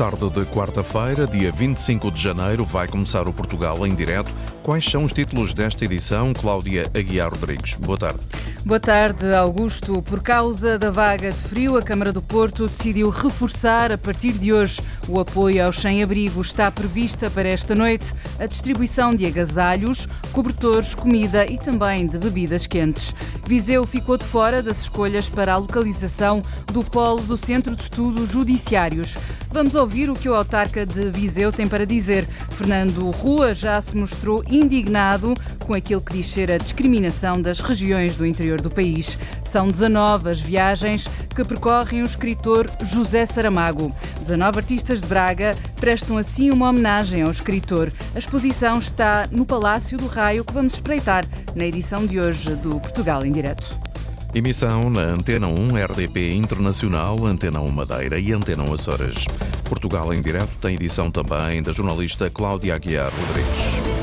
Tarde de quarta-feira, dia 25 de janeiro, vai começar o Portugal em direto. Quais são os títulos desta edição? Cláudia Aguiar Rodrigues. Boa tarde. Boa tarde, Augusto. Por causa da vaga de frio, a Câmara do Porto decidiu reforçar a partir de hoje o apoio aos sem-abrigo. Está prevista para esta noite a distribuição de agasalhos, cobertores, comida e também de bebidas quentes. Viseu ficou de fora das escolhas para a localização do polo do Centro de Estudos Judiciários. Vamos ouvir o que o autarca de Viseu tem para dizer. Fernando Rua já se mostrou indignado com aquilo que diz ser a discriminação das regiões do interior do país. São 19 as viagens que percorrem o escritor José Saramago. 19 artistas de Braga prestam assim uma homenagem ao escritor. A exposição está no Palácio do Raio que vamos espreitar na edição de hoje do Portugal em Direto. Emissão na Antena 1 RDP Internacional, Antena 1 Madeira e Antena 1 Açores. Portugal em direto tem edição também da jornalista Cláudia Aguiar Rodrigues.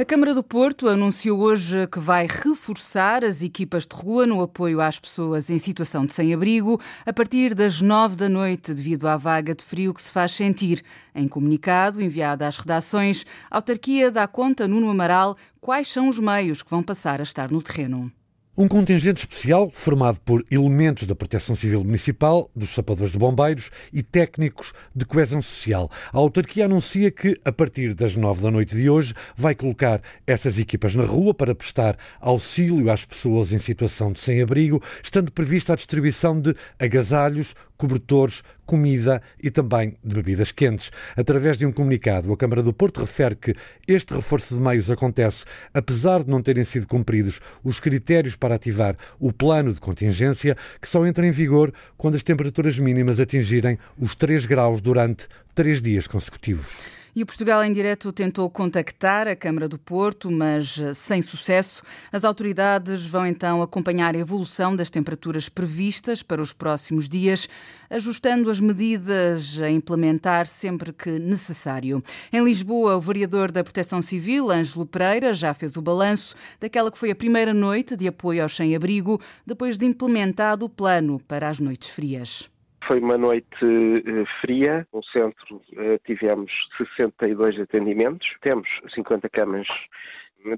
A Câmara do Porto anunciou hoje que vai reforçar as equipas de rua no apoio às pessoas em situação de sem-abrigo a partir das nove da noite, devido à vaga de frio que se faz sentir. Em comunicado enviado às redações, a autarquia dá conta, Nuno Amaral, quais são os meios que vão passar a estar no terreno. Um contingente especial formado por elementos da Proteção Civil Municipal, dos sapadores de bombeiros e técnicos de coesão social. A autarquia anuncia que, a partir das nove da noite de hoje, vai colocar essas equipas na rua para prestar auxílio às pessoas em situação de sem-abrigo, estando prevista a distribuição de agasalhos, cobertores, comida e também de bebidas quentes. Através de um comunicado, a Câmara do Porto refere que este reforço de meios acontece apesar de não terem sido cumpridos os critérios para ativar o plano de contingência, que só entra em vigor quando as temperaturas mínimas atingirem os 3 graus durante três dias consecutivos. E o Portugal em Direto tentou contactar a Câmara do Porto, mas eh, sem sucesso. As autoridades vão então acompanhar a evolução das temperaturas previstas para os próximos dias, ajustando as medidas a implementar sempre que necessário. Em Lisboa, o vereador da Proteção Civil, Ângelo Pereira, já fez o balanço daquela que foi a primeira noite de apoio aos sem-abrigo, depois de implementado o plano para as noites frias. Foi uma noite uh, fria. No centro uh, tivemos 62 atendimentos. Temos 50 camas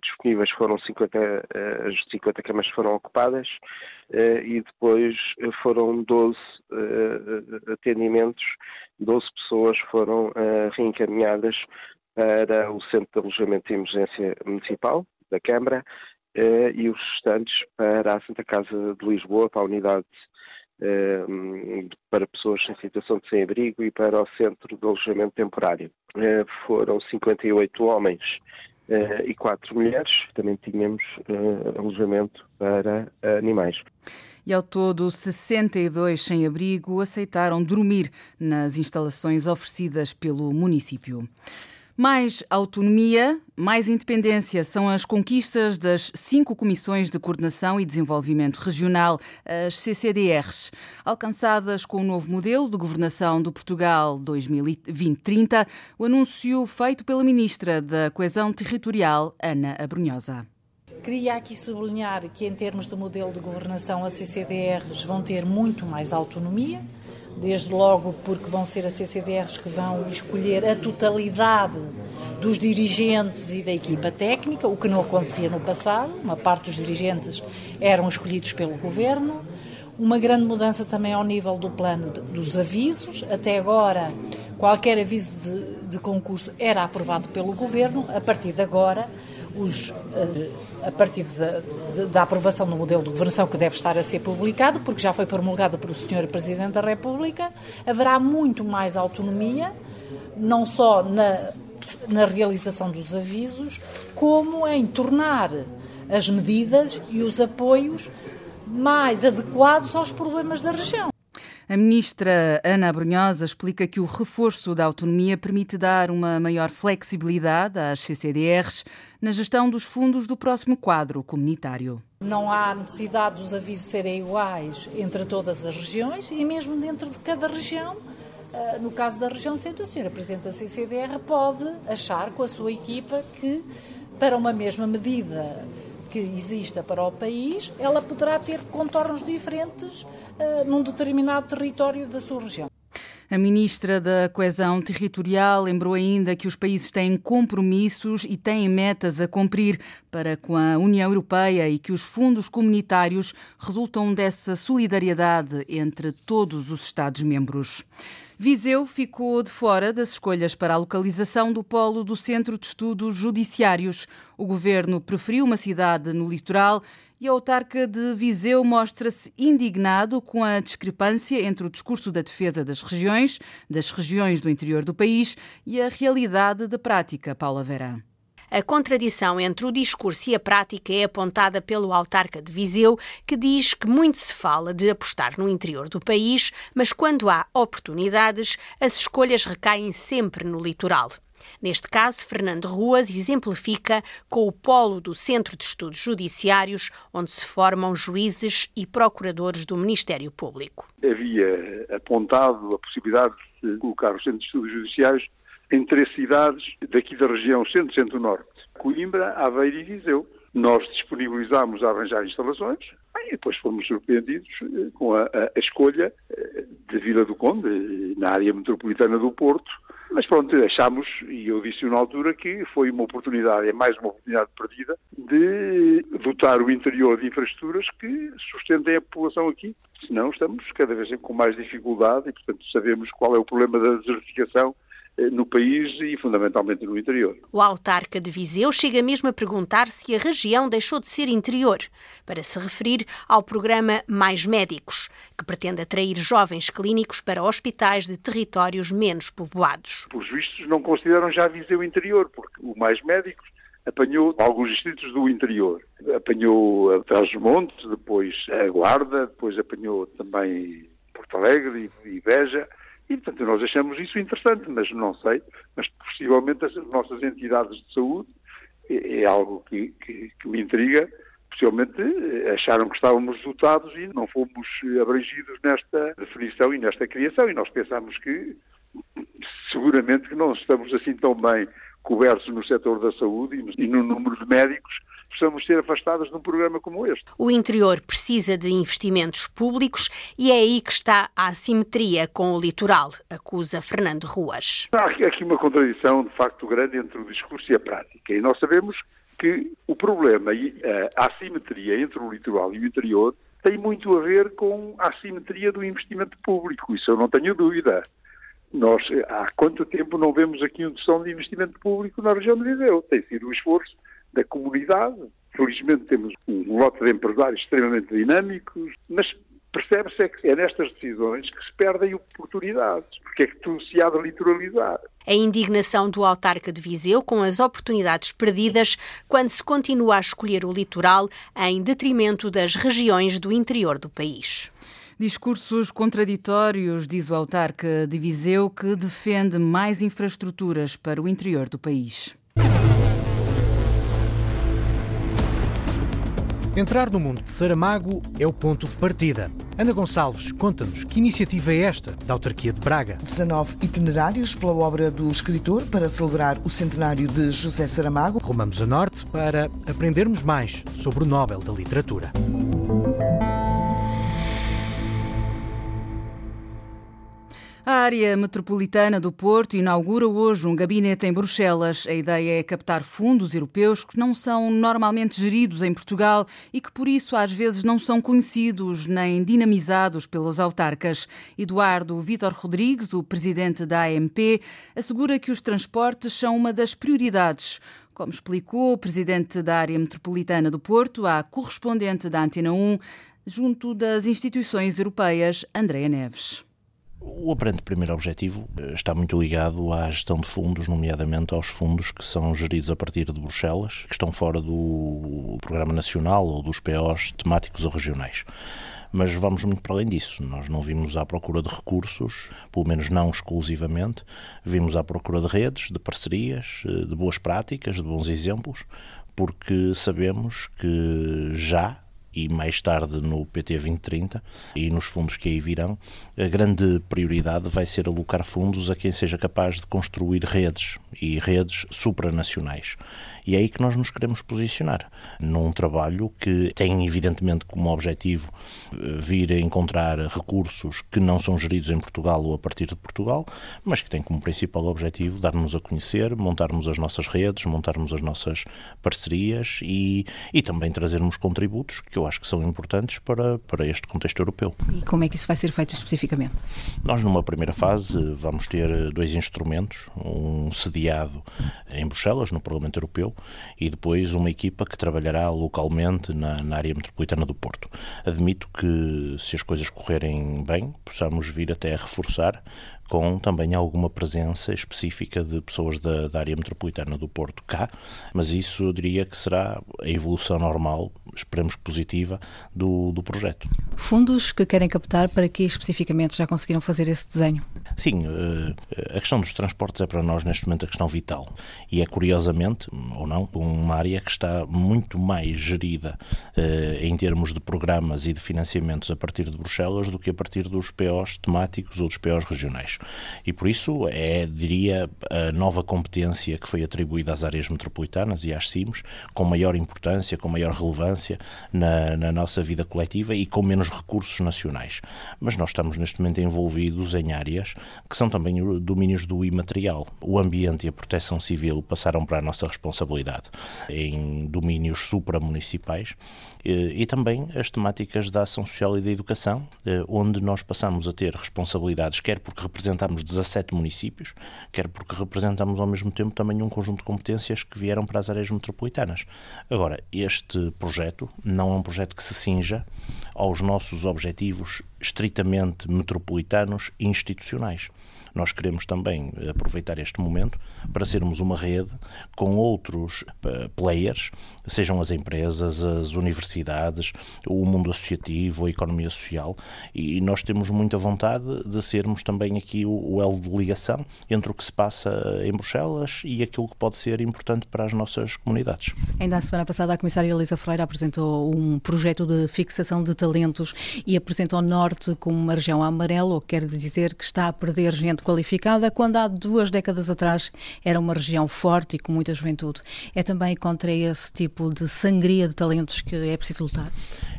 disponíveis, foram 50, uh, as 50 camas foram ocupadas e depois foram 12 atendimentos, 12 pessoas foram reencaminhadas para o Centro de Alojamento de Emergência Municipal da Câmara e os restantes para a Santa Casa de Lisboa, para a unidade para pessoas em situação de sem-abrigo e para o Centro de Alojamento Temporário. Eh, foram 58 homens eh, e 4 mulheres. Também tínhamos eh, alojamento para animais. E ao todo, 62 sem-abrigo aceitaram dormir nas instalações oferecidas pelo município. Mais autonomia, mais independência são as conquistas das cinco Comissões de Coordenação e Desenvolvimento Regional, as CCDRs, alcançadas com o novo modelo de governação do Portugal 2020-30, o anúncio feito pela Ministra da Coesão Territorial, Ana Abrunhosa. Queria aqui sublinhar que, em termos do modelo de governação, as CCDRs vão ter muito mais autonomia desde logo porque vão ser as CCDRs que vão escolher a totalidade dos dirigentes e da equipa técnica, o que não acontecia no passado. Uma parte dos dirigentes eram escolhidos pelo governo. Uma grande mudança também ao nível do plano dos avisos. Até agora, qualquer aviso de, de concurso era aprovado pelo governo. A partir de agora, os, eh, a partir da aprovação do modelo de governação que deve estar a ser publicado, porque já foi promulgado pelo Sr. Presidente da República, haverá muito mais autonomia, não só na, na realização dos avisos, como em tornar as medidas e os apoios mais adequados aos problemas da região. A ministra Ana Abrunhosa explica que o reforço da autonomia permite dar uma maior flexibilidade às CCDRs na gestão dos fundos do próximo quadro comunitário. Não há necessidade dos avisos serem iguais entre todas as regiões e mesmo dentro de cada região. Eh, no caso da região centro, a senhora Presidente da CCDR pode achar com a sua equipa que para uma mesma medida que exista para o país, ela poderá ter contornos diferentes uh, num determinado território da sua região. A ministra da Coesão Territorial lembrou ainda que os países têm compromissos e têm metas a cumprir para com a União Europeia e que os fundos comunitários resultam dessa solidariedade entre todos os Estados-membros. Viseu ficou de fora das escolhas para a localização do polo do Centro de Estudos Judiciários. O governo preferiu uma cidade no litoral e a autarca de Viseu mostra-se indignado com a discrepância entre o discurso da defesa das regiões, das regiões do interior do país e a realidade da prática. Paula Verã. A contradição entre o discurso e a prática é apontada pelo autarca de Viseu, que diz que muito se fala de apostar no interior do país, mas quando há oportunidades, as escolhas recaem sempre no litoral. Neste caso, Fernando Ruas exemplifica com o polo do Centro de Estudos Judiciários, onde se formam juízes e procuradores do Ministério Público. Havia apontado a possibilidade de colocar o Centro de Estudos Judiciários em três cidades daqui da região centro-centro-norte: Coimbra, Aveiro e Viseu. Nós disponibilizámos a arranjar instalações e depois fomos surpreendidos eh, com a, a, a escolha eh, de Vila do Conde, na área metropolitana do Porto, mas pronto, achámos, e eu disse na altura, que foi uma oportunidade, é mais uma oportunidade perdida, de dotar o interior de infraestruturas que sustentem a população aqui. Senão estamos cada vez com mais dificuldade e, portanto, sabemos qual é o problema da desertificação eh, no país e fundamentalmente no interior. O autarca de Viseu chega mesmo a perguntar se a região deixou de ser interior, para se referir ao programa Mais Médicos, que pretende atrair jovens clínicos para hospitais de territórios menos povoados. Os vistos não consideram já Viseu interior, porque o Mais Médicos apanhou alguns distritos do interior. Apanhou a Trás-os-Montes, depois a Guarda, depois apanhou também Porto Alegre e Beja e, portanto, nós achamos isso interessante, mas não sei, mas possivelmente as nossas entidades de saúde é, é algo que, que, que, me intriga. Possivelmente eh, acharam que estávamos dotados e não fomos abrangidos nesta definição e nesta criação. E nós pensamos que seguramente que não estamos assim tão bem cobertos no setor da saúde e no número de médicos possamos ser afastados de um programa como este. O interior precisa de investimentos públicos e é aí que está a assimetria com o litoral, acusa Fernando Ruas. Há aqui uma contradição, de facto, grande entre o discurso e a prática. E nós sabemos que o problema e a assimetria entre o litoral e o interior tem muito a ver com a assimetria do investimento público. Isso eu não tenho dúvida. Nós, há quanto tempo não vemos aqui um som de investimento público na região de Viseu? Tem sido um esforço da comunidade. Felizmente temos um lote de empresários extremamente dinâmicos, mas percebe-se é que é nestas decisões que se perdem oportunidades, porque é que tudo se há de litoralizar. A indignação do autarca de Viseu com as oportunidades perdidas quando se continua a escolher o litoral em detrimento das regiões do interior do país. Discursos contraditórios, diz o autarca de Viseu, que defende mais infraestruturas para o interior do país. Entrar no mundo de Saramago é o ponto de partida. Ana Gonçalves conta-nos que iniciativa é esta da autarquia de Braga. 19 itinerários pela obra do escritor para celebrar o centenário de José Saramago. Rumamos a norte para aprendermos mais sobre o Nobel da Literatura. A área metropolitana do Porto inaugura hoje um gabinete em Bruxelas. A ideia é captar fundos europeus que não são normalmente geridos em Portugal e que, por isso, às vezes não são conhecidos nem dinamizados pelos autarcas. Eduardo Vítor Rodrigues, o presidente da AMP, assegura que os transportes são uma das prioridades. Como explicou o presidente da área metropolitana do Porto, a correspondente da Antena 1, junto das instituições europeias, Andréa Neves. O aparente primeiro objetivo eh, está muito ligado à gestão de fundos, nomeadamente aos fundos que são geridos a partir de Bruxelas, que estão fora do Programa Nacional ou dos POs temáticos ou regionais. Mas vamos muito para além disso. Nós não vimos à procura de recursos, pelo menos não exclusivamente, vimos à procura de redes, de parcerias, eh, de boas práticas, de bons exemplos, porque sabemos que já e mais tarde no PT 2030 e nos fundos que aí virão, a grande prioridade vai ser alocar fundos a quem seja capaz de construir redes e redes supranacionais. E é aí que nós nos queremos posicionar, num trabalho que tem evidentemente como objetivo eh, vir a encontrar recursos que não são geridos em Portugal ou a partir de Portugal, mas que tem como principal objetivo dar-nos a conhecer, montarmos as nossas redes, montarmos as nossas parcerias e, e também trazermos contributos que eu acho que são importantes para, para este contexto europeu. E como é que isso vai ser feito especificamente? Nós, numa primeira fase, vamos ter dois instrumentos, um sediado em Bruxelas, no Parlamento Europeu, e depois uma equipa que trabalhará localmente na, na área metropolitana do Porto. Admito que, se as coisas correrem bem, possamos vir até a reforçar com também alguma presença específica de pessoas da, da, área metropolitana do Porto cá, mas isso eu diria que será a evolução normal, esperemos positiva, do, do projeto. Fundos que querem captar para que especificamente já conseguiram fazer esse desenho? Sim, eh, a questão dos transportes é para nós neste momento a questão vital e é curiosamente, ou não, uma área que está muito mais gerida eh, em termos de programas e de financiamentos a partir de Bruxelas do que a partir dos POs temáticos ou dos POs regionais. E por isso é, diria, a nova competência que foi atribuída às áreas metropolitanas e às CIMs, com maior importância, com maior relevância na, na nossa vida coletiva e com menos recursos nacionais. Mas nós estamos neste momento envolvidos em áreas que são também domínios do imaterial. O ambiente e a proteção civil passaram para a nossa responsabilidade em domínios supramunicipais e também as temáticas da ação social e da educação, eh, onde nós passamos a ter responsabilidades, quer porque representamos 17 municípios, quer porque representamos ao mesmo tempo também um conjunto de competências que vieram para as áreas metropolitanas. Agora, este projeto não é um projeto que se cinja aos nossos objetivos estritamente metropolitanos e institucionais. Nós queremos também aproveitar este momento para sermos uma rede com outros eh, players, sejam as empresas, as universidades, o mundo associativo, a economia social, e nós temos muita vontade de sermos também aqui o elo de ligação entre o que se passa em Bruxelas e aquilo que pode ser importante para as nossas comunidades. Ainda a semana passada a comissária Elisa Freire apresentou um projeto de fixação de talentos e apresentou o Norte como uma região amarela, o que quer dizer que está a perder gente qualificada, quando há duas décadas atrás era uma região forte e com muita juventude. É também contra esse tipo de sangria de talentos que é preciso lutar?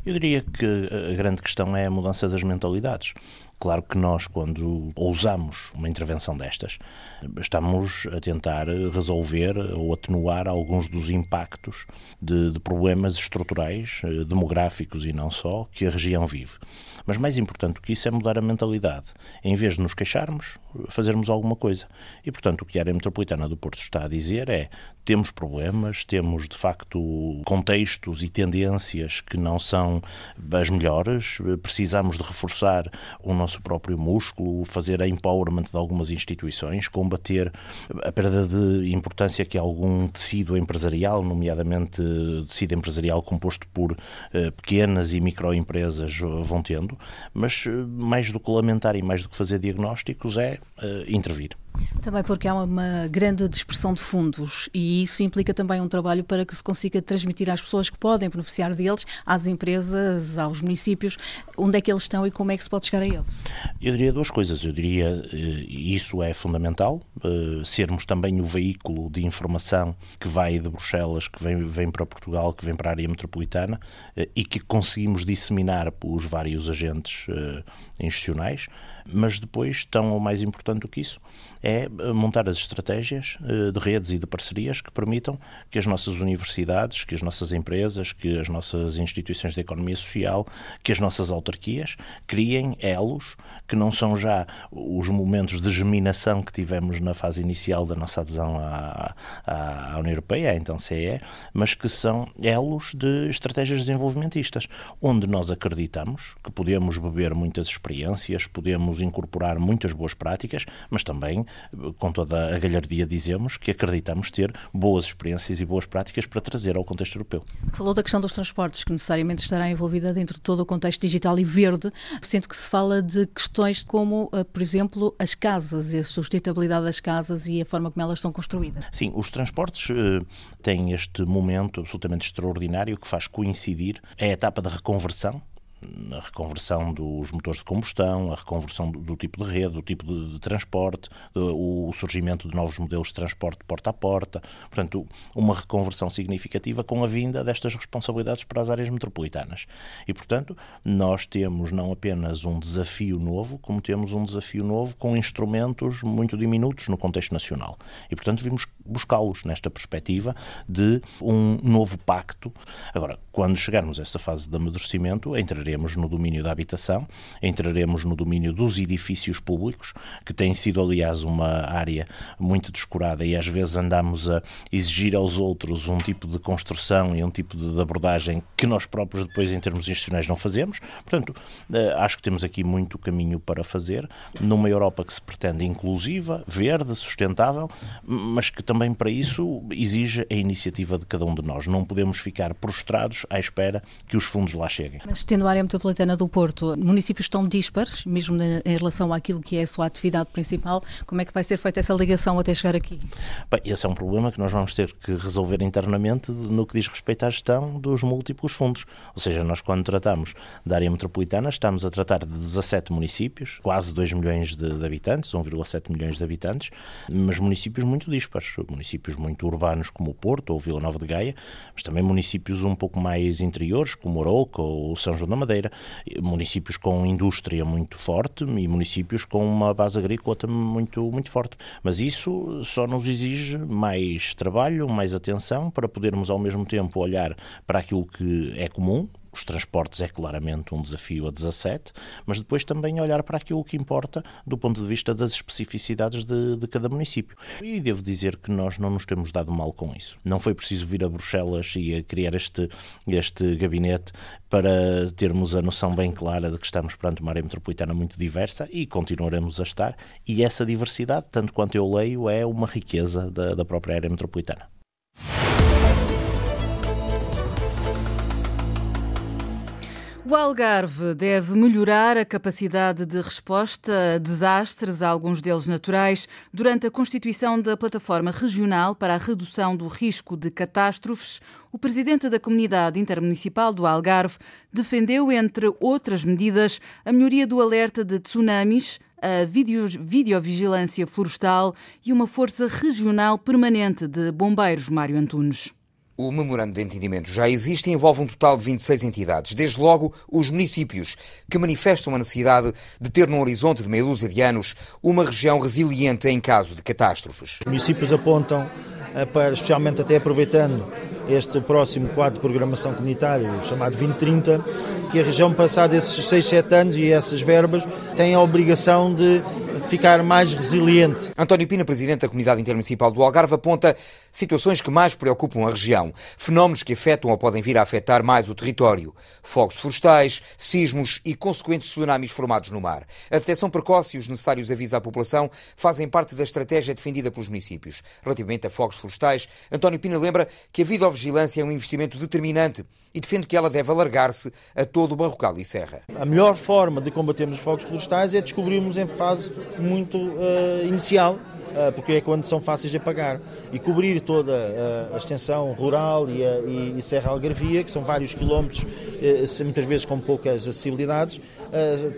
Eu diria que a grande questão é a mudança das mentalidades. Claro que nós, quando ousamos uma intervenção destas, estamos a tentar resolver ou atenuar alguns dos impactos de, de problemas estruturais, eh, demográficos e não só, que a região vive. Mas mais importante do que isso é mudar a mentalidade. Em vez de nos queixarmos, fazermos alguma coisa. E, portanto, o que a área metropolitana do Porto está a dizer é temos problemas, temos de facto contextos e tendências que não são as melhores, precisamos de reforçar o nosso próprio músculo, fazer a empowerment de algumas instituições, combater a perda de importância que algum tecido empresarial, nomeadamente tecido empresarial composto por eh, pequenas e microempresas, vão tendo, mas eh, mais do que lamentar e mais do que fazer diagnósticos é uh, intervir. Também porque há uma grande dispersão de fundos e isso implica também um trabalho para que se consiga transmitir às pessoas que podem beneficiar deles, às empresas, aos municípios, onde é que eles estão e como é que se pode chegar a eles. Eu diria duas coisas. Eu diria eh, isso é fundamental, eh, sermos também o veículo de informação que vai de Bruxelas, que vem, vem para Portugal, que vem para a área metropolitana eh, e que conseguimos disseminar pelos vários agentes institucionais, mas depois, tão ou mais importante do que isso, é eh, montar as estratégias eh, de redes e de parcerias que permitam que as nossas universidades, que as nossas empresas, que as nossas instituições de economia social, que as nossas autarquias criem elos que não são já os momentos de germinação que tivemos na fase inicial da nossa adesão à, à, União Europeia, então CE, mas que são elos de estratégias desenvolvimentistas, onde nós acreditamos que podemos beber muitas experiências, podemos incorporar muitas boas práticas, mas também com toda a galhardia, dizemos que acreditamos ter boas experiências e boas práticas para trazer ao contexto europeu. Falou da questão dos transportes, que necessariamente estará envolvida dentro de todo o contexto digital e verde, sendo que se fala de questões como, eh, por exemplo, as casas e a sustentabilidade das casas e a forma como elas são construídas. Sim, os transportes uh, têm este momento absolutamente extraordinário que faz coincidir a etapa da reconversão a reconversão dos motores de combustão, a reconversão do, do tipo de rede, do tipo de, de transporte, o surgimento de novos modelos de transporte porta a porta. Portanto, uma reconversão significativa com a vinda destas responsabilidades para as áreas metropolitanas. E, portanto, nós temos não apenas um desafio novo, como temos um desafio novo com instrumentos muito diminutos no contexto nacional. E, portanto, vimos buscá-los nesta perspectiva de um novo pacto. Agora, quando chegarmos a essa fase de amadurecimento, entraremos no domínio da habitação, entraremos no domínio dos edifícios públicos, que tem sido, aliás, uma área muito descurada e às vezes andamos a exigir aos outros um tipo de construção e um tipo de abordagem que nós próprios depois, em termos institucionais, não fazemos. Portanto, eh, acho que temos aqui muito caminho para fazer, numa Europa que se pretende inclusiva, verde, sustentável, mas que também para isso exige a iniciativa de cada um de nós. Não podemos ficar prostrados à espera que os fundos lá cheguem. Mas tendo a área metropolitana do Porto, municípios tão dispares, mesmo em relação àquilo que é a sua atividade principal, como é que vai ser feita essa ligação até chegar aqui? Bem, esse é um problema que nós vamos ter que resolver internamente no que diz respeito à gestão dos múltiplos fundos. Ou seja, nós quando tratamos da área metropolitana estamos a tratar de 17 municípios, quase 2 milhões de, de habitantes, 1,7 milhões de habitantes, mas municípios muito dispares municípios muito urbanos como o Porto ou Vila Nova de Gaia, mas também municípios um pouco mais interiores como Oroca ou São João da Madeira, municípios com indústria muito forte e municípios com uma base agrícola também muito, muito forte. Mas isso só nos exige mais trabalho, mais atenção para podermos ao mesmo tempo olhar para aquilo que é comum, os transportes é claramente um desafio a 17, mas depois também olhar para aquilo que importa do ponto de vista das especificidades de, de, cada município. E devo dizer que nós não nos temos dado mal com isso. Não foi preciso vir a Bruxelas e a criar este, este gabinete para termos a noção bem clara de que estamos perante uma área metropolitana muito diversa e continuaremos a estar. E essa diversidade, tanto quanto eu leio, é uma riqueza da, da própria área metropolitana. O Algarve deve melhorar a capacidade de resposta a desastres, alguns deles naturais, durante a constituição da Plataforma Regional para a Redução do Risco de Catástrofes. O presidente da Comunidade Intermunicipal do Algarve defendeu, entre outras medidas, a melhoria do alerta de tsunamis, a videovigilância florestal e uma força regional permanente de bombeiros Mário Antunes. O memorando de entendimento já existe e envolve um total de 26 entidades, desde logo os municípios, que manifestam a necessidade de ter num horizonte de meia dúzia de anos uma região resiliente em caso de catástrofes. Os municípios apontam eh, para, especialmente até aproveitando este próximo quadro de programação comunitário, chamado 2030, que a região, passado esses 6, 7 anos e essas verbas, tem a obrigação de ficar mais resiliente. António Pina, presidente da Comunidade Intermunicipal do Algarve, aponta situações que mais preocupam a região, fenómenos que afetam ou podem vir a afetar mais o território, fogos florestais, sismos e consequentes tsunamis formados no mar. A detecção precoce e os necessários avisos à população fazem parte da estratégia defendida pelos municípios. Relativamente a fogos florestais, António Pina lembra que a videovigilância é um investimento determinante e defende que ela deve alargar-se a todo o Barrocal e Serra. A melhor forma de combatermos os fogos florestais é descobrirmos em fase muito uh, inicial porque é quando são fáceis de apagar. E cobrir toda a extensão rural e, a, e, Serra Algarvia, que são vários quilómetros, eh, muitas vezes com poucas acessibilidades, ah,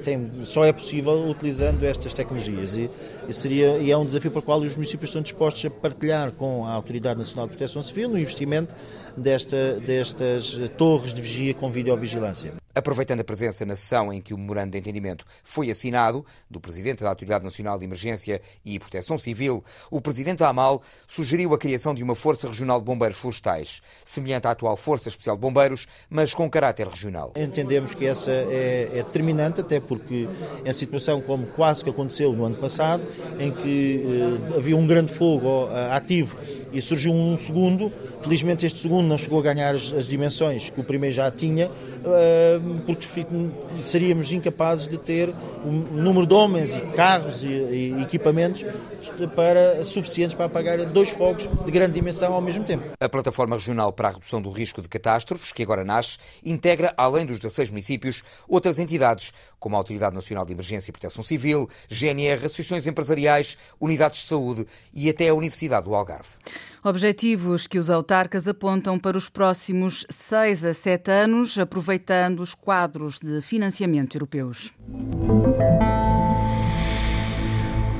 tem, só é possível utilizando estas tecnologias. E, e, seria, e é um desafio para o qual os municípios estão dispostos a partilhar com a Autoridade Nacional de Proteção Civil no investimento desta, destas torres de vigia com videovigilância. Aproveitando a presença na sessão em que o memorando de entendimento foi assinado, do Presidente da Autoridade Nacional de Emergência e Proteção Civil, o Presidente da AMAL sugeriu a criação de uma Força Regional de Bombeiros Florestais, semelhante à atual Força Especial de Bombeiros, mas com caráter regional. Entendemos que essa é, é determinante, até porque em situação como quase que aconteceu no ano passado, em que eh, havia um grande fogo ativo e surgiu um segundo, felizmente este segundo não chegou a ganhar as, as dimensões que o primeiro já tinha, uh, porque seríamos incapazes de ter o número de homens e carros e, e, equipamentos para, suficientes para apagar dois fogos de grande dimensão ao mesmo tempo. A Plataforma Regional para a Redução do Risco de Catástrofes, que agora nasce, integra, além dos 16 municípios, outras entidades como a Autoridade Nacional de Emergência e Proteção Civil, GNR, associações empresariais, unidades de saúde e até a Universidade do Algarve. Objetivos que os autarcas apontam para os próximos seis a sete anos, aproveitando os quadros de financiamento europeus.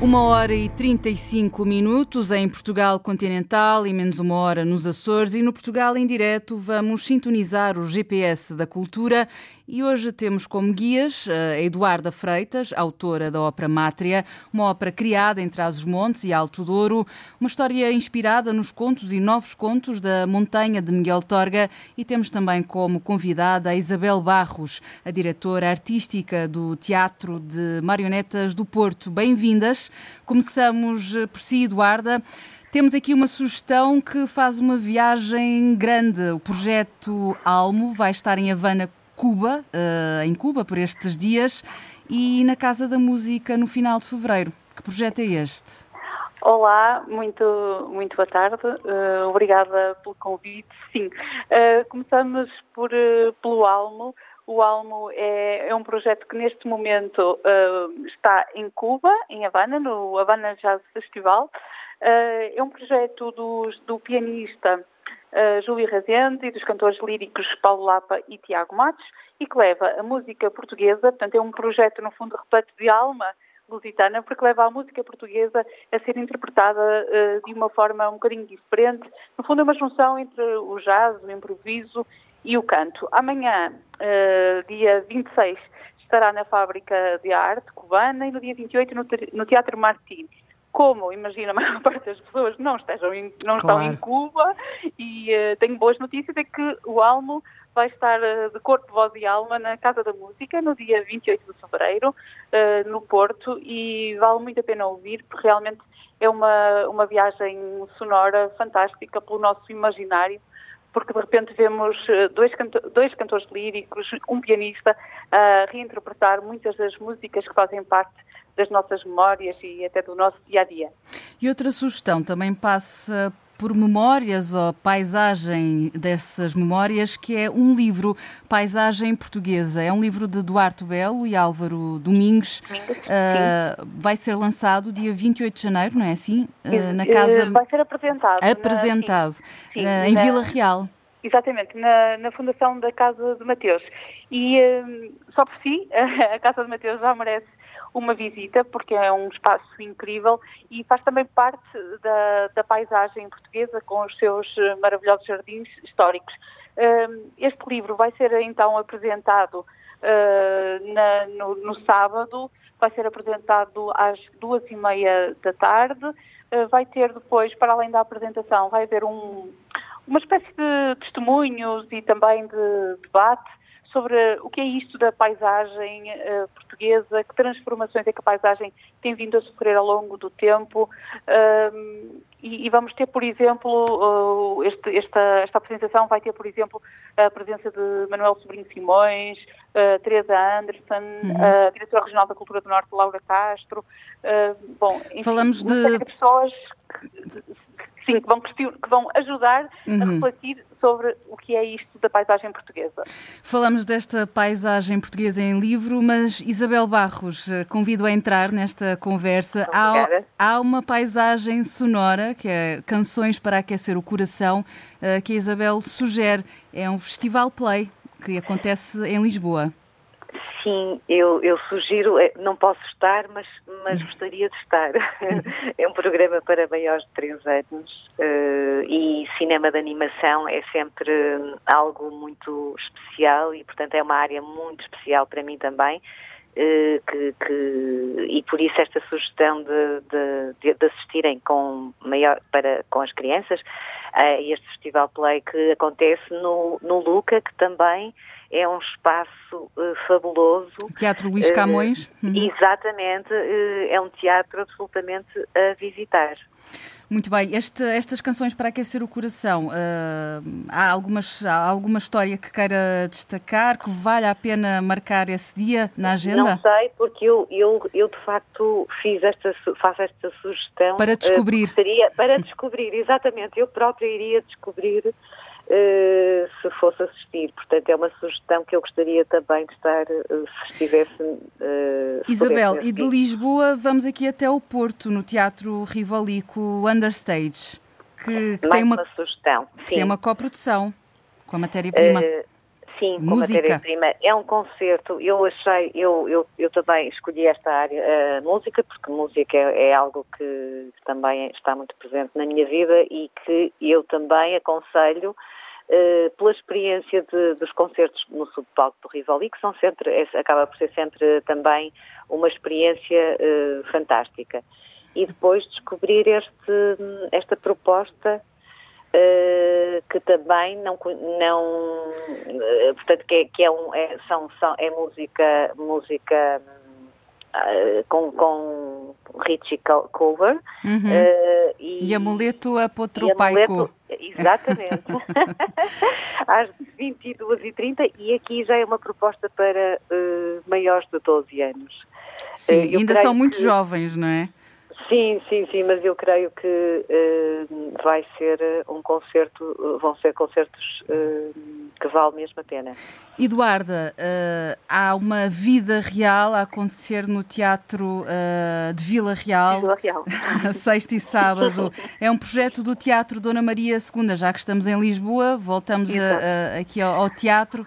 Uma hora e 35 minutos em Portugal continental e menos uma hora nos Açores. E no Portugal em direto vamos sintonizar o GPS da cultura e hoje temos como guias a Eduarda Freitas, autora da ópera Mátria, uma ópera criada em Trás-os-Montes e Alto Douro, uma história inspirada nos contos e novos contos da Montanha de Miguel Torga e temos também como convidada a Isabel Barros, a diretora artística do Teatro de Marionetas do Porto. Bem-vindas. Começamos por si, Eduarda. Temos aqui uma sugestão que faz uma viagem grande. O projeto Almo vai estar em Havana, Cuba, uh, em Cuba, por estes dias, e na Casa da Música no final de fevereiro. Que projeto é este? Olá, muito, muito boa tarde. Uh, obrigada pelo convite. Sim, uh, começamos por, pelo Almo. O Almo é, é, um projeto que neste momento uh, está em Cuba, em Havana, no Havana Jazz Festival. Uh, é um projeto do, do pianista uh, Júlio Rezende e dos cantores líricos Paulo Lapa e Tiago Matos e que leva a música portuguesa, portanto é um projeto no fundo repleto de alma lusitana, porque leva a música portuguesa a ser interpretada uh, de uma forma um bocadinho diferente. No fundo é uma junção entre o jazz, o improviso e o canto. Amanhã, uh, dia 26, estará na Fábrica de Arte Cubana e no dia 28 no, no Teatro Martins. Como, imagina, a maior parte das pessoas não, estejam em, não claro. estão em Cuba e uh, tenho boas notícias, é que o Almo vai estar uh, de corpo, voz e alma na Casa da Música no dia 28 de fevereiro, uh, no Porto, e vale muito a pena ouvir, porque realmente é uma, uma viagem sonora fantástica pelo nosso imaginário porque de repente vemos eh, dois, canto dois cantores líricos, um pianista, a reinterpretar muitas das músicas que fazem parte das nossas memórias e até do nosso dia a dia. E outra sugestão também passa por memórias ou paisagem dessas memórias, que é um livro, Paisagem Portuguesa. É um livro de Duarte Belo e Álvaro Domingues. Domingues uh, vai ser lançado dia 28 de janeiro, não é assim? Uh, na casa... Vai ser apresentado. Apresentado. Na... Sim, sim, uh, em. Vila Real. Exatamente, na, na, Fundação da Casa de Mateus. E só por si, a Casa de Mateus já merece uma visita, porque é um espaço incrível e faz também parte da, da paisagem portuguesa com os seus eh, maravilhosos jardins históricos. Ehm, este livro vai ser então apresentado eh, na, no, no, sábado, vai ser apresentado às duas e meia da tarde, eh, vai ter depois, para além da apresentação, vai haver um, uma espécie de testemunhos e também de debate sobre o que é isto da paisagem uh, portuguesa, que transformações é que a paisagem tem vindo a sofrer ao longo do tempo. Uh, e, e, vamos ter, por exemplo, uh, este, esta, esta, apresentação vai ter, por exemplo, a presença de Manuel Sobrinho Simões, Teresa Anderson, uhum. a diretora regional da Cultura do Norte, Laura Castro. bom, enfim, Falamos de... pessoas sim, que vão, que vão ajudar uhum. a refletir sobre o que é isto da paisagem portuguesa. Falamos desta paisagem portuguesa em livro, mas Isabel Barros, eh, convido a entrar nesta conversa. Há, há, uma paisagem sonora, que é Canções para Aquecer o Coração, eh, que a Isabel sugere. É um festival play que acontece em Lisboa. Sim, eu, eu sugiro, eh, não posso estar, mas, mas gostaria de estar. é um programa para maiores de 3 anos uh, e cinema de animação é sempre algo muito especial e, portanto, é uma área muito especial para mim também. Uh, que, que, e por isso esta sugestão de, de, de assistirem com, maior, para, com as crianças a este Festival Play que acontece no, no Luca, que também é um espaço uh, fabuloso. Teatro Luís eh, Camões. Uh, uhum. Exatamente, uh, é um teatro absolutamente a visitar. Muito bem, este, estas canções para aquecer o coração, há, algumas, há alguma história que queira destacar, que vale a pena marcar esse dia na agenda? Não sei, porque eu, eu, eu de facto fiz esta, faço esta sugestão. Para descobrir. Seria, para descobrir, exatamente, eu própria iria descobrir Uh, se fosse assistir. Portanto, é uma sugestão que eu gostaria também de estar, se estivesse. Uh, Isabel, e de Lisboa vamos aqui até o Porto, no Teatro Rivalico Understage, que, que tem uma, uma sugestão. Que tem uma coprodução com a matéria-prima. Uh, Sim, Música. com matéria-prima. É um concerto. Eu achei, eu, eu, eu também escolhi esta área, a música, porque música é, é, algo que também está muito presente na minha vida e que eu também aconselho uh, pela experiência de, dos concertos no subpalco do Rivoli, que são sempre, é, acaba por ser sempre também uma experiência uh, fantástica. E depois descobrir este, esta proposta Uh, que também não, não uh, portanto que é, que é, um, é, são, são, é música música uh, com, com Richie cover uhum. e, e amuleto apotropaico exatamente às 22h30 e aqui já é uma proposta para maiores de 12 anos Sim, ainda são muito que... jovens, não é? Sim, sim, sim, mas eu creio que uh, vai ser eh, um concerto, uh, vão ser concertos uh, que vale mesmo a pena. Eduarda, há uma vida real a acontecer no Teatro de Vila Real, Vila Real. sexta e sábado. É um projeto do Teatro Dona Maria II, já que estamos em Lisboa, voltamos a, a, aqui ao, ao teatro.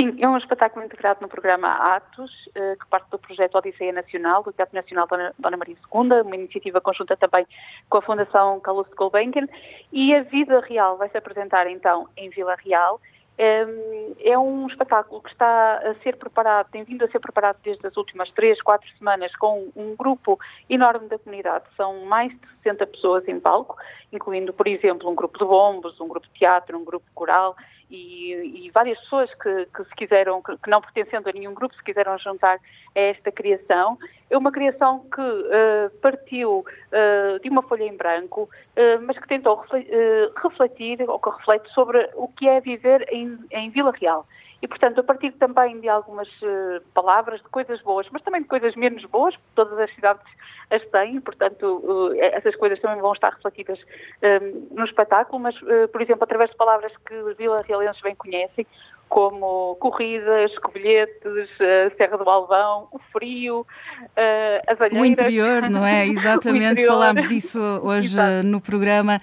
Sim, é um espetáculo integrado no programa Atos, eh, que parte do projeto Odisseia Nacional, do Teatro Nacional Dona Maria II, uma iniciativa conjunta também com a Fundação Calouste Gulbenkian, e a vida real vai se apresentar então em Vila Real. Ehm, é um espetáculo que está a ser preparado, tem vindo a ser preparado desde as últimas três, quatro semanas com um grupo enorme da comunidade. São mais de 60 pessoas em palco, incluindo, por exemplo, um grupo de bombos, um grupo de teatro, um grupo coral e, e várias pessoas que, que se quiseram, que, que, não pertencendo a nenhum grupo, se quiseram juntar a esta criação. É uma criação que uh, partiu uh, de uma folha em branco, uh, mas que tentou refletir, ou que reflete sobre o que é viver em, em Vila Real. E, portanto, a partir também de algumas uh, palavras, de coisas boas, mas também de coisas menos boas, porque todas as cidades as têm, portanto, uh, essas coisas também vão estar refletidas uh, no espetáculo, mas, por exemplo, através de palavras que os vila-realenses bem conhecem, como corridas, covilhetes, a Serra do Alvão, o frio, as alheiras. O interior, não é? Exatamente, falámos disso hoje Exato. no programa.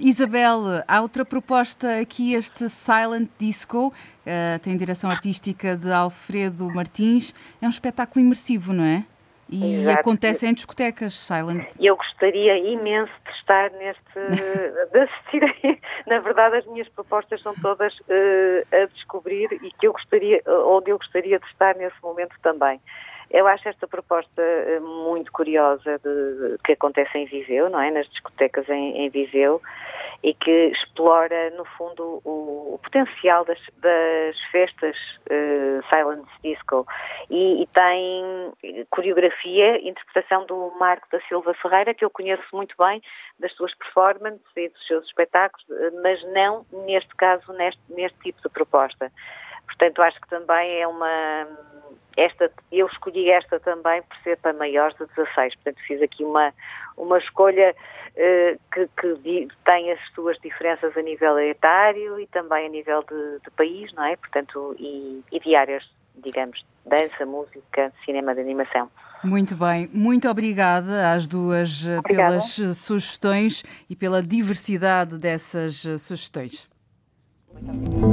Isabel, há outra proposta aqui, este Silent Disco, uh, tem direção artística de Alfredo Martins, é um espetáculo imersivo, não é? E Exato. acontece em discotecas, Silent. Eu gostaria imenso de estar neste, de assistir. Na verdade, as minhas propostas são todas uh, a descobrir e que eu gostaria, onde eu gostaria de estar nesse momento também. Eu acho esta proposta eh, muito curiosa de, de, que acontece em Viseu, não é? Nas discotecas em, em Viseu e que explora, no fundo, o, o potencial das, das festas uh, Silent Disco e, e, tem coreografia, interpretação do Marco da Silva Ferreira, que eu conheço muito bem das suas performances e dos seus espetáculos, mas não neste caso, neste, neste tipo de proposta. Portanto, acho que também é uma. Esta, eu escolhi esta também por ser para maiores de 16, portanto fiz aqui uma, uma escolha uh, que, que, tem as suas diferenças a nível etário e também a nível de, de país, não é? Portanto, e, e de áreas, digamos, dança, música, cinema de animação. Muito bem, muito obrigada às duas eh, obrigada. pelas eh, sugestões e pela diversidade dessas sugestões. Muito obrigada.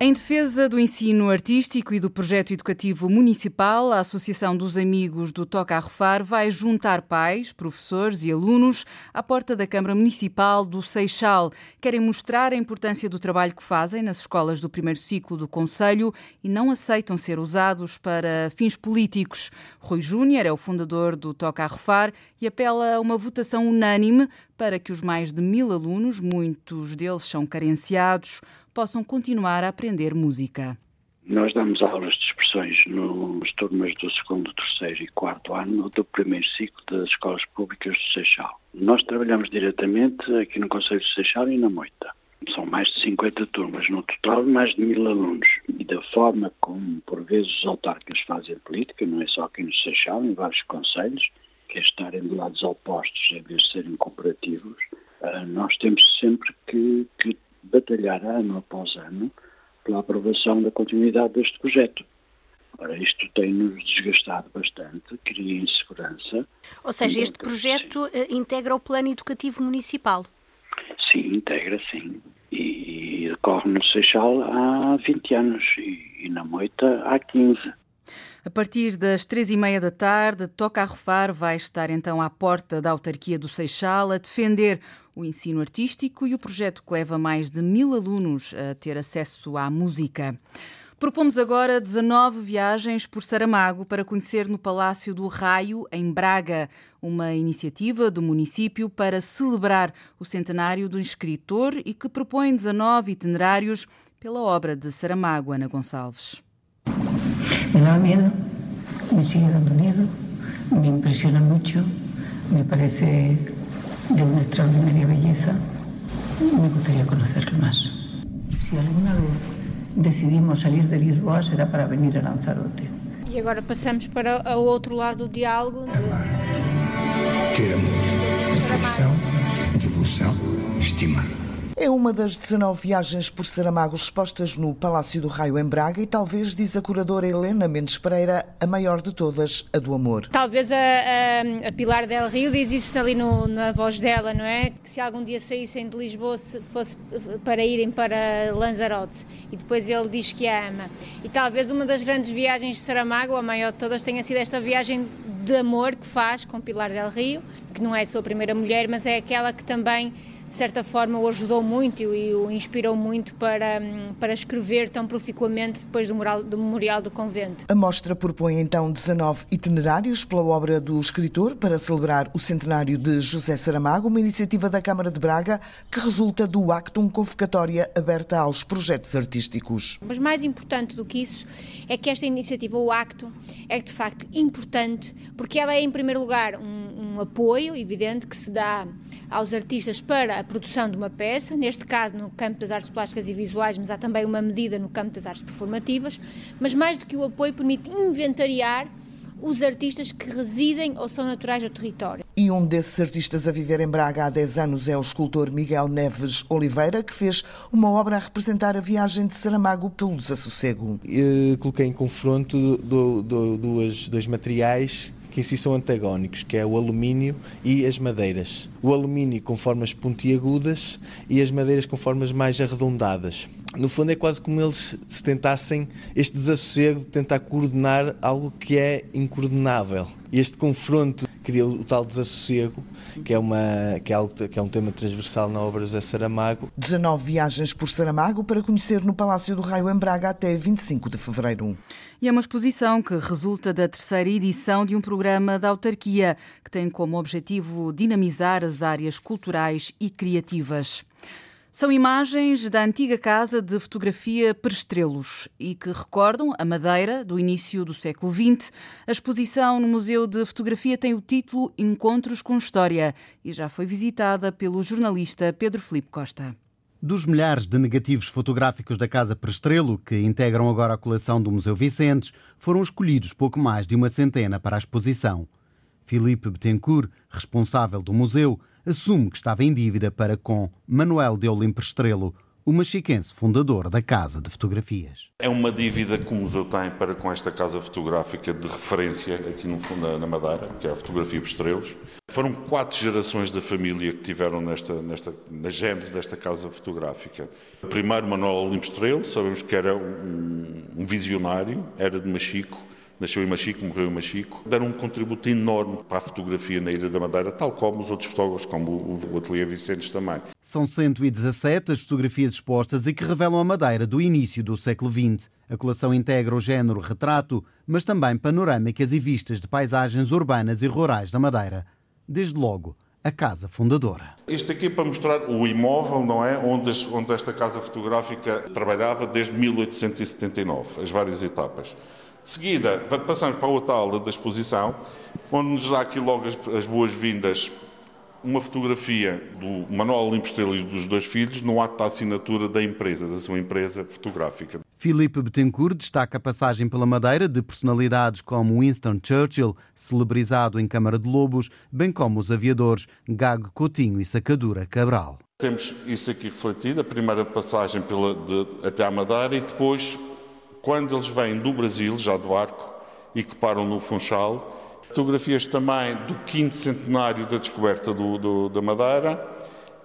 Em defesa do ensino artístico e do projeto educativo municipal, a Associação dos Amigos do Toca a vai juntar pais, professores e alunos à porta da Câmara Municipal do Seixal. Querem mostrar a importância do trabalho que fazem nas escolas do primeiro ciclo do Conselho e não aceitam ser usados para fins políticos. Rui Júnior é o fundador do Toca a e apela a uma votação unânime para que os mais de mil alunos, muitos deles são carenciados, possam continuar a aprender música. Nós damos aulas de expressões nos turmas do segundo, terceiro e quarto ano do primeiro ciclo das escolas públicas do Seixal. Nós trabalhamos diretamente aqui no Conselho de Seixal e na Moita. São mais de 50 turmas, no total mais de mil alunos. E da forma como, por vezes, os autarcas fazem política, não é só aqui no Seixal, em vários conselhos, que é estarem de lados opostos em vez de serem cooperativos, uh, nós temos sempre que, que batalhar ano após ano pela aprovação da continuidade deste projeto. Ora, isto tem-nos desgastado bastante, cria insegurança. Ou seja, este projeto uh, integra o plano educativo municipal? Sim, integra, sim. E, e decorre no Seixal há 20 anos e, e na Moita há 15. A partir das três e meia da tarde, Toca a Rufar vai estar então à porta da autarquia do Seixal a defender o ensino artístico e o projeto que leva mais de mil alunos a ter acesso à música. Propomos agora 19 viagens por Saramago para conhecer no Palácio do Raio, em Braga, uma iniciativa do município para celebrar o centenário do escritor e que propõe 19 itinerários pela obra de Saramago, Ana Gonçalves. Me dá medo, me sigue dando medo, me impresiona muito, me parece de uma extraordinária beleza. Me gostaria conhecer mais. Se alguma vez decidimos sair de Lisboa será para venir a Lanzarote. E agora passamos para o outro lado do diálogo. De... Ter amor, afeição, devoção, estimar. É uma das 19 viagens por Saramago expostas no Palácio do Raio em Braga e talvez, diz a curadora Helena Mendes Pereira, a maior de todas, a do amor. Talvez a, a, a Pilar del Rio diz isso ali no, na voz dela, não é? Que se algum dia saíssem de Lisboa fosse para irem para Lanzarote e depois ele diz que a ama. E talvez uma das grandes viagens de Saramago, a maior de todas, tenha sido esta viagem de amor que faz com Pilar del Rio, que não é sua primeira mulher, mas é aquela que também de certa forma o ajudou muito e o inspirou muito para, para escrever tão proficuamente depois do, mural, do Memorial do Convento. A mostra propõe então 19 itinerários pela obra do escritor para celebrar o centenário de José Saramago, uma iniciativa da Câmara de Braga que resulta do Actum Convocatória aberta aos projetos artísticos. Mas mais importante do que isso é que esta iniciativa, o Acto, é de facto importante porque ela é em primeiro lugar um, um apoio evidente que se dá aos artistas para a produção de uma peça, neste caso no campo das artes plásticas e visuais, mas há também uma medida no campo das artes performativas, mas mais do que o apoio permite inventariar os artistas que residem ou são naturais do território. E um desses artistas a viver em Braga há 10 anos é o escultor Miguel Neves Oliveira, que fez uma obra a representar a viagem de Saramago pelo desassossego. Eu coloquei em confronto do, do, dois, dois materiais que em si são antagónicos, que é o alumínio e as madeiras. O alumínio com formas pontiagudas e as madeiras com formas mais arredondadas. No fundo é quase como eles se tentassem este desassossego de tentar coordenar algo que é incoordenável. Este confronto cria o tal desassossego, que é, uma, que é, algo, que é um tema transversal na obra de José Saramago. 19 viagens por Saramago para conhecer no Palácio do Raio em Braga até 25 de fevereiro. E é uma exposição que resulta da terceira edição de um programa da autarquia que tem como objetivo dinamizar as áreas culturais e criativas. São imagens da antiga casa de fotografia Perestrelos e que recordam a Madeira do início do século XX. A exposição no Museu de Fotografia tem o título Encontros com História e já foi visitada pelo jornalista Pedro Filipe Costa. Dos milhares de negativos fotográficos da Casa Prestrelo, que integram agora a coleção do Museu Vicentes, foram escolhidos pouco mais de uma centena para a exposição. Filipe Betancourt, responsável do museu, assume que estava em dívida para com Manuel de Olim Prestrelo, o machiquense fundador da Casa de Fotografias. É uma dívida que o museu tem para com esta casa fotográfica de referência aqui no fundo na Madeira, que é a Fotografia Estrelos. Foram quatro gerações da família que tiveram nesta, nesta, na gênese desta casa fotográfica. Primeiro Manuel Olimpo Estrelo, sabemos que era um, um visionário, era de Machico, nasceu em Machico, morreu em Machico, deram um contributo enorme para a fotografia na Ilha da Madeira, tal como os outros fotógrafos, como o Ateliê Vicentes também. São 117 as fotografias expostas e que revelam a Madeira do início do século XX. A coleção integra o género retrato, mas também panorâmicas e vistas de paisagens urbanas e rurais da Madeira. Desde logo, a casa fundadora. Isto aqui é para mostrar o imóvel, não é? Onde, onde esta casa fotográfica trabalhava desde 1879, as várias etapas. De seguida, passamos para outra aula da exposição, onde nos dá aqui logo as, as boas-vindas uma fotografia do Manuel Olimpo Estrela e dos dois filhos no ato da assinatura da empresa, da sua empresa fotográfica. Filipe Betancourt destaca a passagem pela Madeira de personalidades como Winston Churchill, celebrizado em Câmara de Lobos, bem como os aviadores Gago Coutinho e Sacadura Cabral. Temos isso aqui refletido, a primeira passagem pela, de, até à Madeira e depois, quando eles vêm do Brasil, já do barco, e que param no Funchal, fotografias também do quinto centenário da descoberta do, do, da Madeira,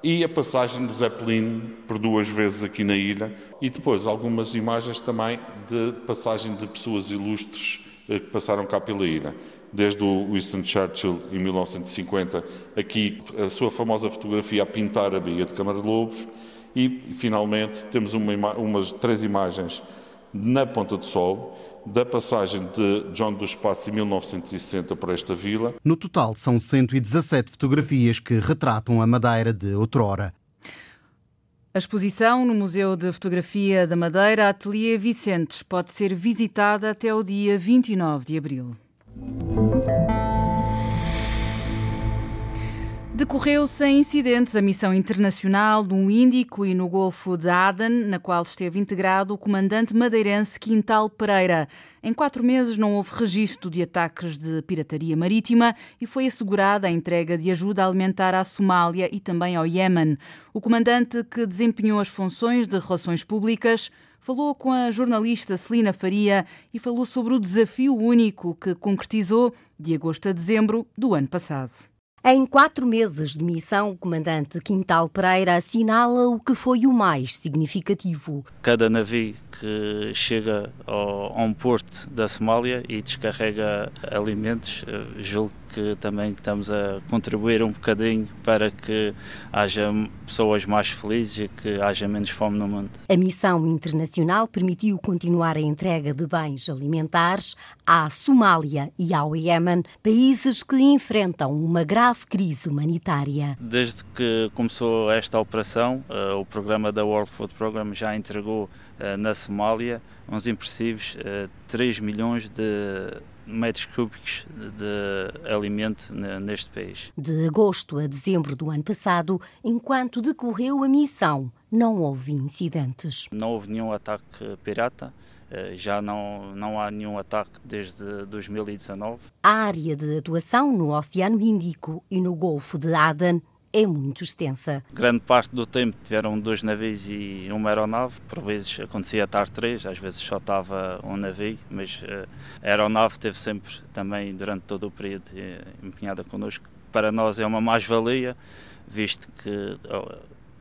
e a passagem de Zeppelin por duas vezes aqui na ilha. E depois algumas imagens também de passagem de pessoas ilustres eh, que passaram cá pela ilha. Desde o Winston Churchill, em 1950, aqui a sua famosa fotografia a pintar a Baía de Câmara de Lobos, e finalmente temos uma, umas três imagens na Ponta do Sol, da passagem de John do Espaço em 1960 por esta vila. No total, são 117 fotografias que retratam a Madeira de outrora. A exposição no Museu de Fotografia da Madeira, Ateliê Vicentes, pode ser visitada até o dia 29 de abril. Decorreu sem incidentes a missão internacional no Índico e no Golfo de Aden, na qual esteve integrado o comandante madeirense Quintal Pereira. Em quatro meses não houve registro de ataques de pirataria marítima e foi assegurada a entrega de ajuda alimentar à Somália e também ao Iémen. O comandante, que desempenhou as funções de relações públicas, falou com a jornalista Celina Faria e falou sobre o desafio único que concretizou de agosto a dezembro do ano passado. Em quatro meses de missão, o comandante Quintal Pereira assinala o que foi o mais significativo. Cada navio que chega ao, a um porto da Somália e descarrega alimentos, eh, julgo que também estamos a contribuir um bocadinho para que haja pessoas mais felizes e que haja menos fome no mundo. A missão internacional permitiu continuar a entrega de bens alimentares à Somália e ao Iémen, países que enfrentam uma grave crise humanitária. Desde que começou esta operação, uh, o programa da World Food Program já entregou uh, na Somália uns impressivos uh, 3 milhões de metros cúbicos de alimento neste país. De agosto a dezembro do ano passado, enquanto decorreu a missão, não houve incidentes. Não houve nenhum ataque pirata. Eh, já não, não há nenhum ataque desde 2019. A área de atuação no Oceano Índico e no Golfo de Aden é muito extensa. Grande parte do tempo tiveram dois navios e uma aeronave, por vezes acontecia estar três, às vezes só estava um navio, mas eh, a aeronave teve sempre também durante todo o período eh, empenhada connosco. Para nós é uma mais-valia, visto que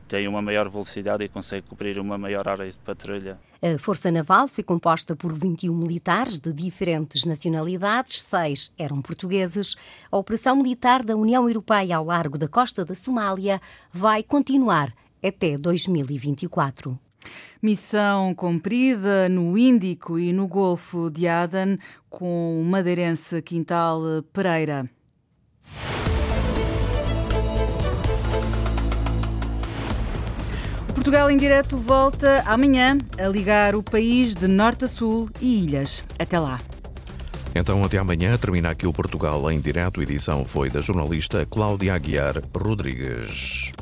tem uma maior velocidade e consegue cobrir uma maior área de patrulha. A Força Naval foi composta por 21 militares de diferentes nacionalidades, seis eram portugueses. A operação militar da União Europeia ao largo da costa da Somália vai continuar até 2024. Missão cumprida no Índico e no Golfo de Aden com o madeirense Quintal Pereira. Portugal em Direto volta amanhã a ligar o país de norte a sul e ilhas. Até lá. Então, até amanhã, termina aqui o Portugal em Direto. Edição foi da jornalista Cláudia Aguiar Rodrigues.